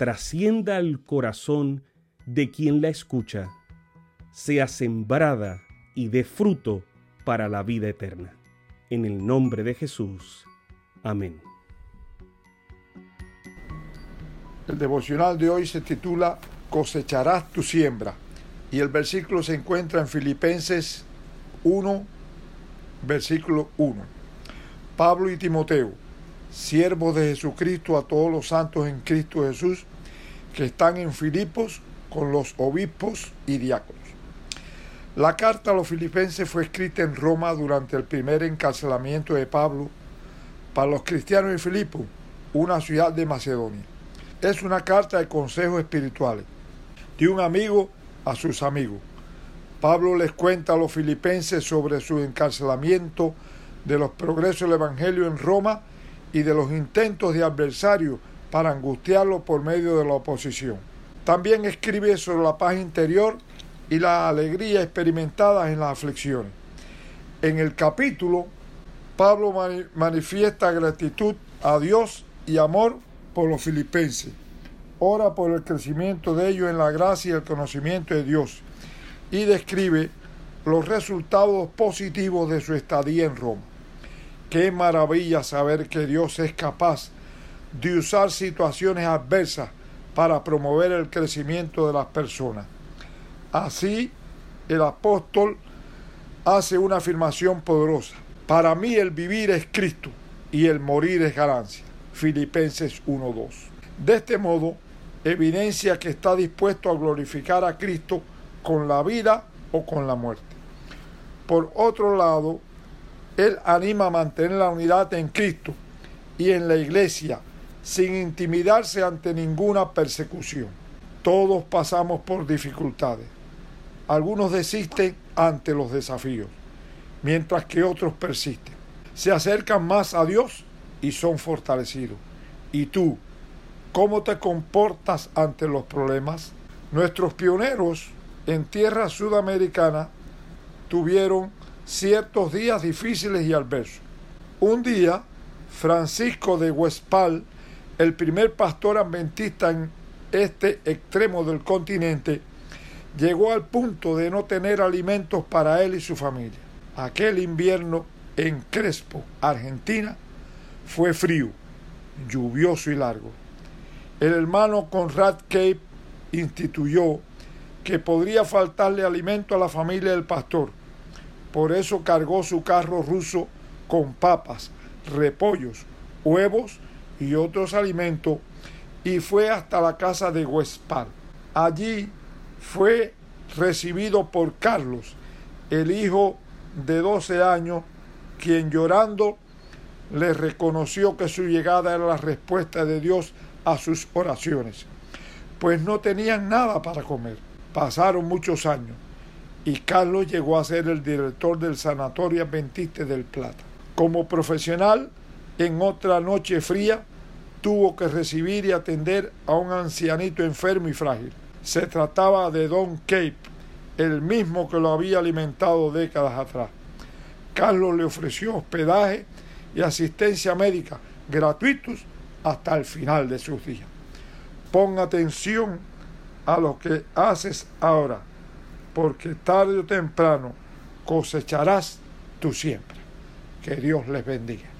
trascienda al corazón de quien la escucha, sea sembrada y dé fruto para la vida eterna. En el nombre de Jesús. Amén. El devocional de hoy se titula Cosecharás tu siembra y el versículo se encuentra en Filipenses 1, versículo 1. Pablo y Timoteo, siervos de Jesucristo a todos los santos en Cristo Jesús, que están en Filipos con los obispos y diáconos. La carta a los filipenses fue escrita en Roma durante el primer encarcelamiento de Pablo para los cristianos de Filipo, una ciudad de Macedonia. Es una carta de consejos espirituales de un amigo a sus amigos. Pablo les cuenta a los filipenses sobre su encarcelamiento, de los progresos del Evangelio en Roma y de los intentos de adversarios para angustiarlo por medio de la oposición. También escribe sobre la paz interior y la alegría experimentada en las aflicciones. En el capítulo, Pablo manifiesta gratitud a Dios y amor por los filipenses ora por el crecimiento de ellos en la gracia y el conocimiento de Dios y describe los resultados positivos de su estadía en Roma. Qué maravilla saber que Dios es capaz de usar situaciones adversas para promover el crecimiento de las personas. Así, el apóstol hace una afirmación poderosa. Para mí el vivir es Cristo y el morir es ganancia. Filipenses 1.2. De este modo, evidencia que está dispuesto a glorificar a Cristo con la vida o con la muerte. Por otro lado, Él anima a mantener la unidad en Cristo y en la iglesia sin intimidarse ante ninguna persecución. Todos pasamos por dificultades. Algunos desisten ante los desafíos, mientras que otros persisten. Se acercan más a Dios y son fortalecidos. Y tú, ¿Cómo te comportas ante los problemas? Nuestros pioneros en tierra sudamericana tuvieron ciertos días difíciles y adversos. Un día, Francisco de Huespal, el primer pastor adventista en este extremo del continente, llegó al punto de no tener alimentos para él y su familia. Aquel invierno en Crespo, Argentina, fue frío, lluvioso y largo. El hermano Conrad Cape instituyó que podría faltarle alimento a la familia del pastor. Por eso cargó su carro ruso con papas, repollos, huevos y otros alimentos y fue hasta la casa de Westphal. Allí fue recibido por Carlos, el hijo de 12 años, quien llorando le reconoció que su llegada era la respuesta de Dios a sus oraciones, pues no tenían nada para comer. Pasaron muchos años y Carlos llegó a ser el director del Sanatorio Adventista del Plata. Como profesional, en otra noche fría, tuvo que recibir y atender a un ancianito enfermo y frágil. Se trataba de Don Cape, el mismo que lo había alimentado décadas atrás. Carlos le ofreció hospedaje y asistencia médica gratuitos hasta el final de sus días. Pon atención a lo que haces ahora, porque tarde o temprano cosecharás tu siempre. Que Dios les bendiga.